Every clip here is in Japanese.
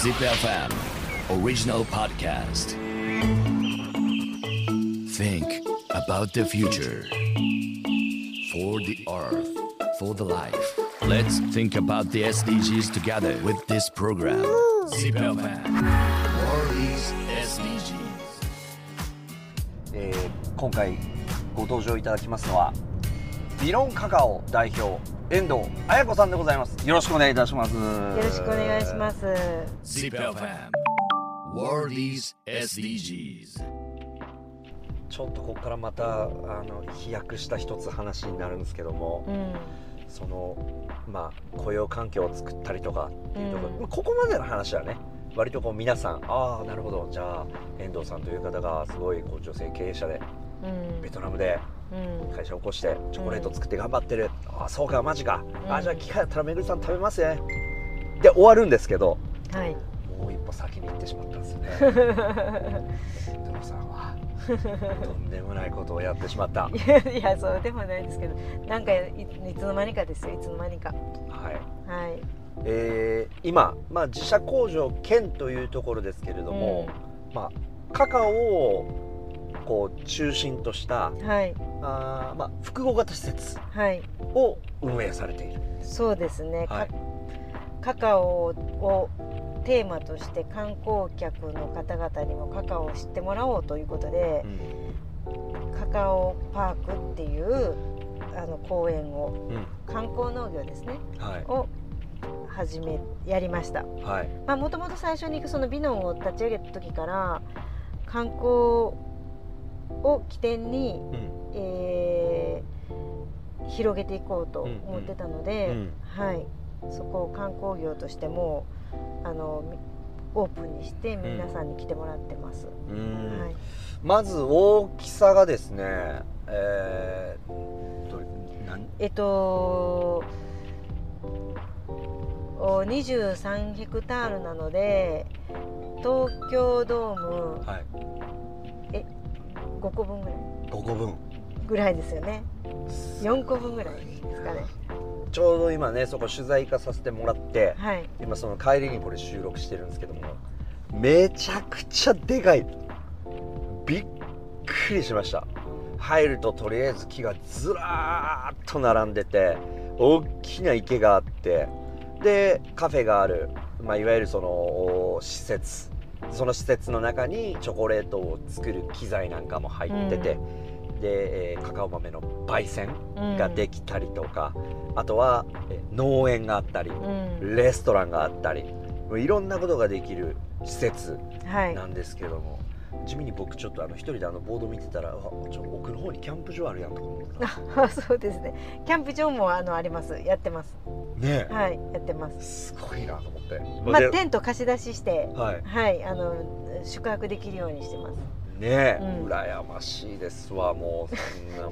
ZipFM Original Podcast Think about the future For the earth For the life Let's think about the SDGs together with this program ZipFM World is SDGs えー今回ご登場いただきますのは ビロンカカオ代表遠藤彩子さんでございます。よろしくお願いいたします。よよろしくお願いします。ZipFM World is SDGs ちょっとここからまたあの飛躍した一つ話になるんですけども、うん。そのまあ雇用環境を作ったりとかっていうところ、うん。まあここまでの話はね割とこう皆さんああなるほど。じゃあ遠藤さんという方がすごいこう女性経営者でうんベトナムでうん。会社を起こしてチョコレート作って頑張ってる、ああそうかマジか、ああじゃあ機会あったらめぐるさん食べますね。で終わるんですけどはい。もう一歩先に行ってしまったんですよね。遠藤さんはとんでもないことをやってしまった。はいいやそうでもないですけどなんかいいつの間にかですよいつの間にか。はい。えー今、まあ、自社工場兼というところですけれども、まあ、カカオをこう中心としたうんはい。あー、まあ、複合型施設はい。を運営されている、そうですね、はい。カカカオをテーマとして観光客の方々にもカカオを知ってもらおうということで、カカオパークっていうあの公園をうん。観光農業ですね。はい。を始めやりました。はい。まあもともと最初にそのビノンを立ち上げた時から観光を起点に、うん。えー広げていこうと思ってたので、うんはい、そこを観光業としてもあのみオープンにして皆さんに来てもらってます。うん。はい、まず大きさがですねえー、えっとお23ヘクタールなので東京ドームはい5個分ぐらい。5個分。ぐらいですよね。4個分ぐらいですかね。ちょうど今ねそこ取材化させてもらってはい。今その帰りにこれ収録してるんですけどもめちゃくちゃでかい。びっくりしました。入るととりあえず木がずらーっと並んでて大きな池があってでカフェがある、まあ、いわゆるそのお施設その施設の中にチョコレートを作る機材なんかも入ってて、で、えーカカオ豆の焙煎ができたりとか、あとはえー農園があったり、うん、レストランがあったりいろんなことができる施設はい。なんですけども、地味に僕ちょっとあの一人であのボード見てたらあちょ奥の方にキャンプ場あるやんとか思ってたあそうですね。キャンプ場もあのあります。やってますねえ、はいやってます。すごいなと思って、まあでテント貸し出ししてはい。はいあの宿泊できるようにしてます。ねえ、うん。羨ましいですわもうそんな。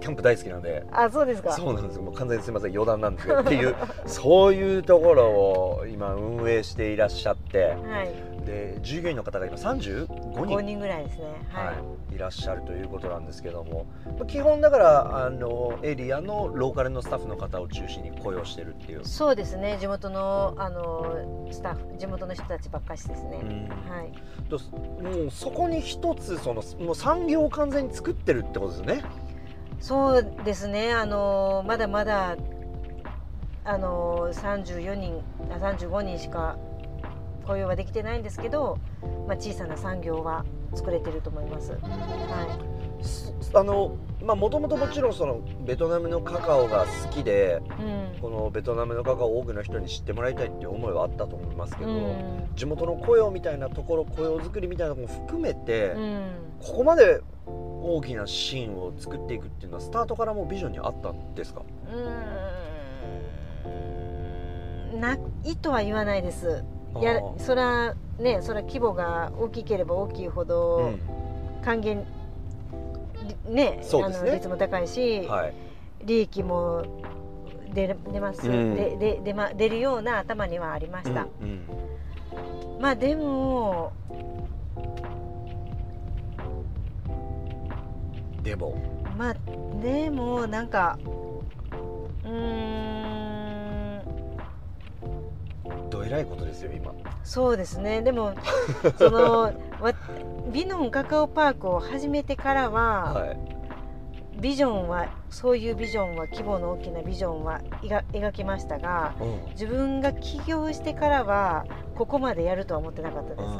キャンプ大好きなんで。あそうですか。そうなんですよ。もう完全にすみません余談なんですけどっていうそういうところを今運営していらっしゃって。はいで従業員の方が今35 5人。人ぐらいですね。はい、はい、いらっしゃるということなんですけども。まあ基本だからあのエリアのローカルのスタッフの方を中心に雇用してるっていう、そうですね。地元のあのスタッフ地元の人たちばっかしですね、うん。はい。どもうそこに一つそのもう産業を完全に作ってるってことですよね。そうですね。あのまだまだあの34人あ35人しか雇用はできてないんですけど、まあ、小さな産業は作れてると思います。はすあのまあもともともちろんそのベトナムのカカオが好きでい、うん。このベトナムのカカオを多くの人に知ってもらいたいっていう思いはあったと思いますけど、うん。地元の雇用みたいなところ雇用作りみたいなところも含めて、うん。ここまで大きなシーンを作っていくっていうのはスタートからもうビジョンにあったんですか？うーん。ないとは言わないです。やそらねそら規模が大きければ大きいほうどん。還元、うですね。あの率も高いし、はい。利益も出出ます、うん。でで出ま出るような頭にはありました。うん。まあでもでも。まあでもなんかうーんどえらいことですよ今。そうですね。でも そのわビノンカカオパークを始めてからは、はい。ビジョンはそういうビジョンは規模の大きなビジョンは描描きましたがうん。自分が起業してからはここまでやるとは思ってなかったです、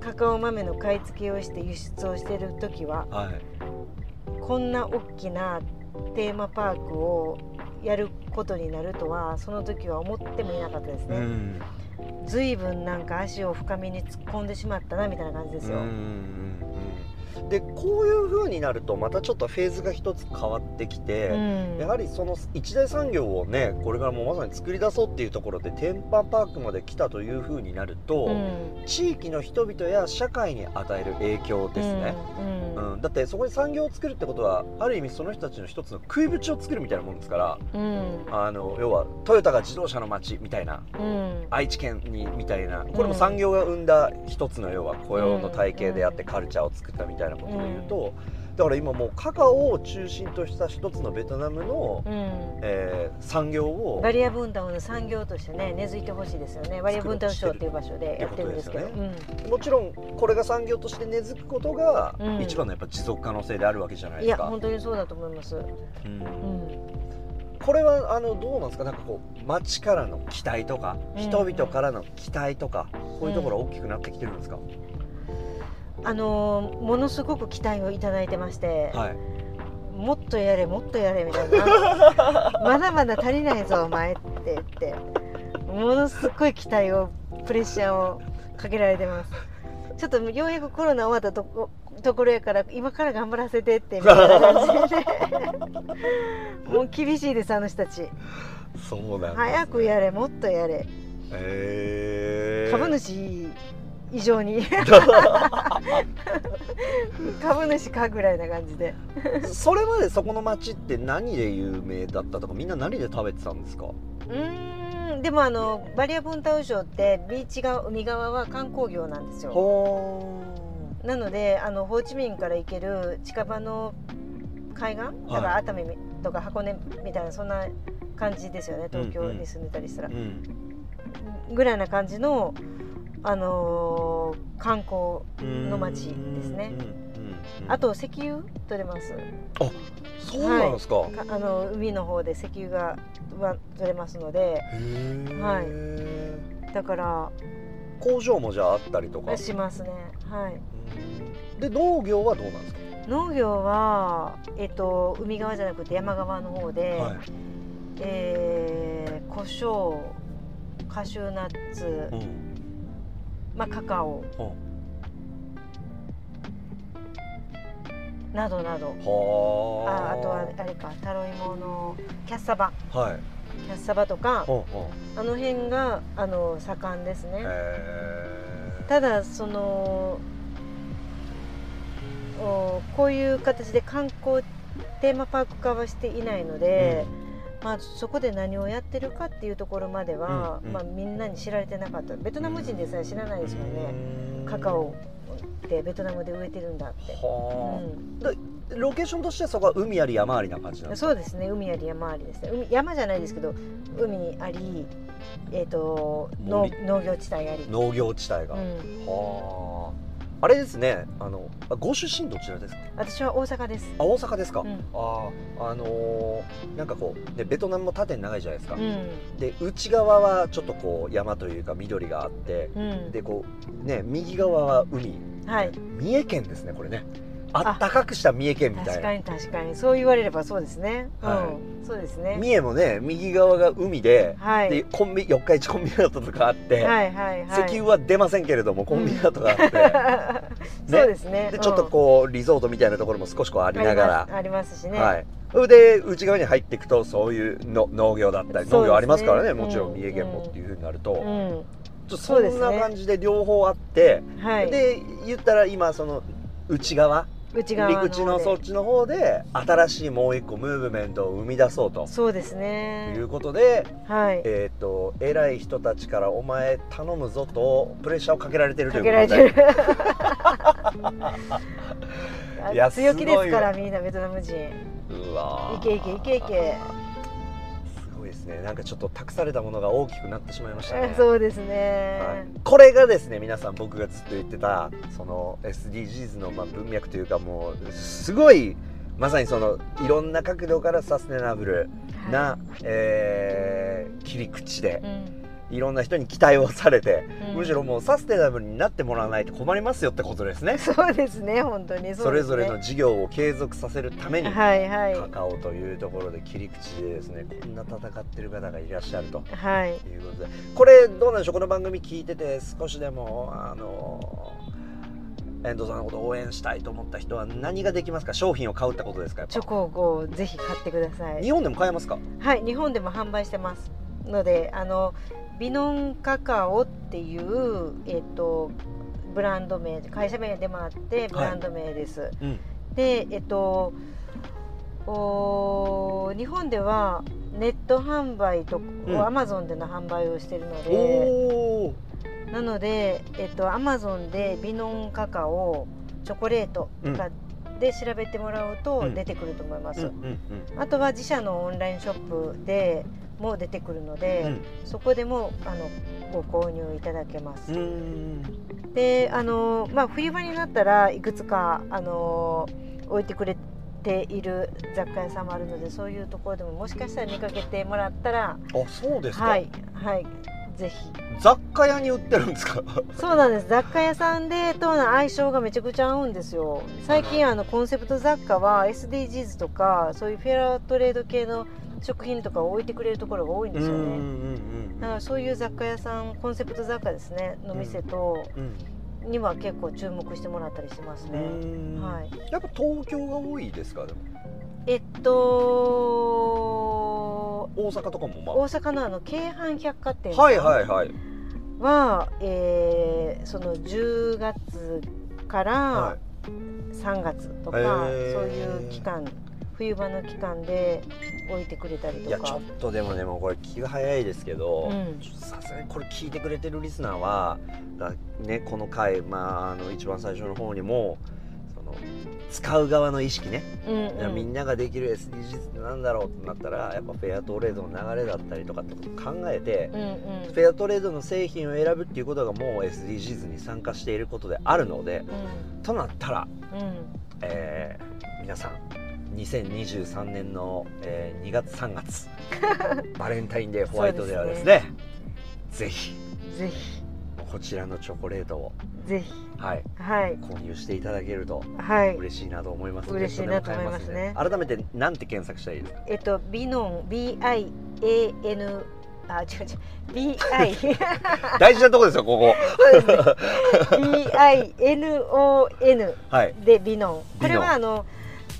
カカオ豆の買い付けをして輸出をしてる時はうんはい。こんな大きなテーマパークをやることになるとはその時は思ってもいなかったですね、うん。ずいぶんなんか足を深めに突っ込んでしまったなみたいな感じですよ、うんでこういう風になるとまたちょっとフェーズが一つ変わってきて、うん。やはりその一大産業をねこれからもうまさに作り出そうっていうところでテンパパークまで来たという風になると、うん。地域の人々や社会に与える影響ですね、うんうん。だってそこに産業を作るってことはある意味その人たちの一つの食いぶちを作るみたいなもんですからうん。あの要はトヨタが自動車の街みたいなうん。愛知県にみたいなこれも産業が生んだ一つの要は雇用の体系であってカルチャーを作ったみたいなことで言うとだから今もうカカオを中心とした一つのベトナムの、うん。えー産業をバリア分担の産業としてね根付いてほしいですよね。バリア分担省っていう場所でやってるんですけど、ってもちろんこれが産業として根付くことがうん。一番のやっぱ持続可能性であるわけじゃないうん、いやですか。本当にそうだと思います、うん。うん、これはあのどうなんですか？なんかこう街からの期待とかうん。人々からの期待とかこういうところ大きくなってきてるんですか、あのーものすごく期待をいただいてまして、はい。もっとやれもっとやれみたいな。まだまだ足りないぞお前って言ってものすごい期待をプレッシャーをかけられてます。ちょっとようやくコロナ終わったとこところやから今から頑張らせてってみたいな感じで。ね もう厳しいですあの人たち。そうなんね、早くやれもっとやれ。えー、株主以上に 株主かぐらいな感じで。それまでそこの街って何で有名だったとかみんな何で食べてたんですか？うーんでもあのバリア分担省ってビーチ側海側は観光業なんですよ。ほなのであのホーチミンから行ける近場の海岸？だから熱海とか箱根みたいなそんな感じですよね。東京に住んでたりしたら、うん。ぐらいな感じの、あのー観光の街ですね。あと石油取れます。そうなんですか、かあの海の方で石油がは取れますので。はい。だから。工場もじゃああったりとか？しますね。はい。うん。で農業はどうなんですか？農業は、えっと、海側じゃなくて山側の方で、はい。えー、胡椒カシューナッツ、うんまあ、カカオ。などなど。はああとはあれか。タロイモのキャッサバ。はい。キャッサバとか。あの辺があの盛んですうね。へただそのおこういう形で観光テーマパーク化はしていないのーで、まあ、そこで何をやってるかっていうところまでは、うんうん。まあ、みんなに知られてなかった。ベトナム人でさえ知らないですもんね、うん。カカオってベトナムで植えてるんだって、はうあ、でロケーションとしてはそこは海あり山ありな感じなんそうですね。海あり山ありですね。海山じゃないですけど海あり、えー、と農森農業地帯あり、農業地帯が、うん、はああれですね。あのあご出身どちらですか？私は大阪です、あ大阪ですか、うん。あああのーなんかこうでベトナムも縦に長いじゃないですか、うん。で内側はちょっとこう山というか緑があってうん、でこうね右側は海。はい。三重県ですねこれねあったかくした三重県みた確いな。かに確かに。そう言われればそうですね、はうん。そうですね。三重もね右側が海で、はい。でコンビ四日市コンビナートとかあって、はいはいはい。石油は出ませんけれどもコンビナートがあって、そうですね。でちょっとこうリゾートみたいなところも少しこうあうんりながら。ありますしね、はい。それで内側に入っていくとそういうの農業だったり農業ありますからね。もちろうんん三重県もっていうふうになると、うん。うですね。んな感じで両方あって、はい。で言ったら今その内側内側陸地のそっちの方で新しいもう一個ムーブメントを生み出そうと。そうですね。いうことで、はい。えっ、と偉い人たちからお前頼むぞとプレッシャーをかけられてるといかうことで。けられてる。いや強気ですからすみんなベトナム人。うわー。いけいけいけいけですね。なんかちょっと託されたものが大きくなってしまいましたね。そうですね、はい、これがですね皆さん僕がずっと言ってたその SDGs のまあ文脈というかもうすごいまさにそのいろんな角度からサステナブルな、はえー切り口でうんいろんな人に期待をされて、うん。むしろもうサステナブルになってもらわないと困りますよってことですね。そうですね本当に。ね。それぞれの事業を継続させるために、はいはい。カカオというところで切り口でですねこんな戦ってる方がいらっしゃると。はい。いうことで。これどうなんでしょう？この番組聞いてて少しでもあの遠藤さんのことを応援したいと思った人は何ができますか？商品を買うってことですか？チョコをぜひ買ってください。日本でも買えますか？はい日本でも販売してます。のであのビノンカカオっていうえっ、とブランド名会社名でもあってブランド名です、うん。でえっとお日本ではネット販売とうん。アマゾンでの販売をしてるのおで、おなのでえっとアマゾンでビノンカカオチョコレートとかで調べてもらうとうん。出てくると思います、あとは自社のオンラインショップでも出てくるので、うん。そこでもあのご購入いただけます。であの、まあ、冬場になったらいくつかあの置いてくれている雑貨屋さんもあるのでそういうところでももしかしたら見かけてもらったらあそうですか、はいはいぜひ。雑貨屋に売ってるんですか？そうなんです。雑貨屋さんでとの相性がめちゃくちゃ合うんですよ。最近あのコンセプト雑貨は SDGs とかそういうフェアトレード系の食品とかを置いてくれるところが多いんですよね、うんだからそういう雑貨屋さんコンセプト雑貨ですね。の店と、うん。には結構注目してもらったりしますね、うん。はい。やっぱ東京が多いですか？でも。えっと大阪とかもま大阪のあの京阪百貨店はいはいはい。は、えーその10月からは3月とか、へー。そういう期間冬場の期間で置いてくれたりいとか。やちょっとでもでもこれ気が早いですけどさすがにこれ聞いてくれてるリスナーはだねこの回まああの一番最初の方にもその使う側の意識ね、うんうん。みんなができる SDGs ってなんだろうってなったらやっぱフェアトレードの流れだったりとかってことを考えて、うんうん。フェアトレードの製品を選ぶっていうことがもう SDGs に参加していることであるのでとなったら、うんうん。えー皆さん2023年の、えー2月3月バレンタインデーホワイトデーはですねぜひぜひ。こちらのチョコレートを、ぜひ。はい、はい。購入していただけるとはい。嬉しいなと思います。嬉しいなと思いますね。改めてなんて検索したらいいですか？えっとビノン BIAN あ違う違う。BI 大事なとこですよここ。BINON はい。でビノン。これはあの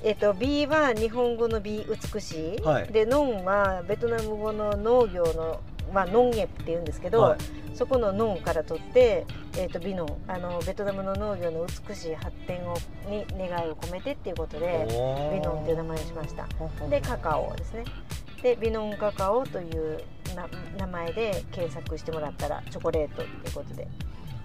えっと B は日本語の美美しい、はい。でノンはベトナム語の農業のまあノンエって言うんですけど、はい。そこのノンから取って、えっとビノンあのベトナムの農業の美しい発展をに願いを込めてっていうことでビノンっていう名前にしました。でカカオですね。でビノンカカオというな名前で検索してもらったらチョコレートっていうことで。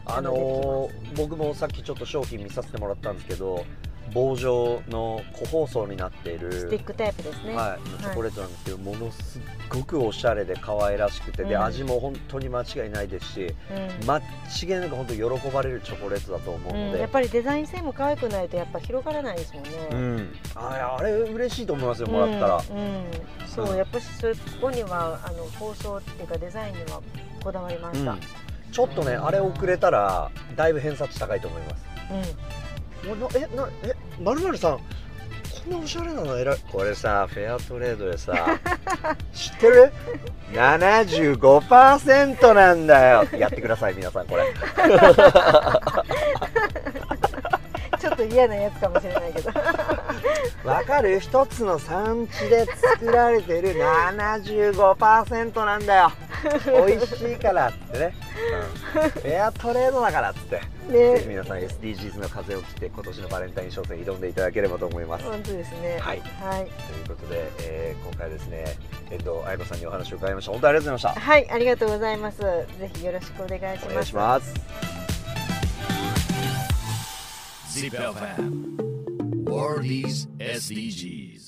あのー僕もさっきちょっと商品見させてもらったんですけど棒状の個包装になっているスティックタイプですね、はい、チョコレートなんですけど、ものすっごくおしゃれで可愛らしくて、でうん。味も本当に間違いないですしうん。間違いなく本当喜ばれるチョコレートだと思うのうん、で、やっぱりデザイン性も可愛くないとやっぱ広がらないですもんね。うん。ああれ嬉しいと思いますよもらったら、そう。うやっぱりそこにはあの構想っていうかデザインにはこだわりました。うん。ちょっとねあれ遅れたらだいぶ偏差値高いと思います。うん、なえなえまるまるさんこんなおしゃれなの選びこれさフェアトレードでさ 知ってる ?75% なんだよ。やってください皆さんこれ。ちょっと嫌なやつかもしれないけど。わかる？一つの産地で作られてる75%なんだよ 美味しいからってね、うん、フェアトレードだからっつって、ぜひね、皆さん SDGs の風を切って今年のバレンタイン商戦挑んでいただければと思います本当ですね。はいはい、ということで、えー今回ですね遠藤愛子さんにお話を伺いました本当にありがとうございましたはい、ありがとうございます。ぜひよろしくお願いします。お願いします。Zip FM. World is SDGs.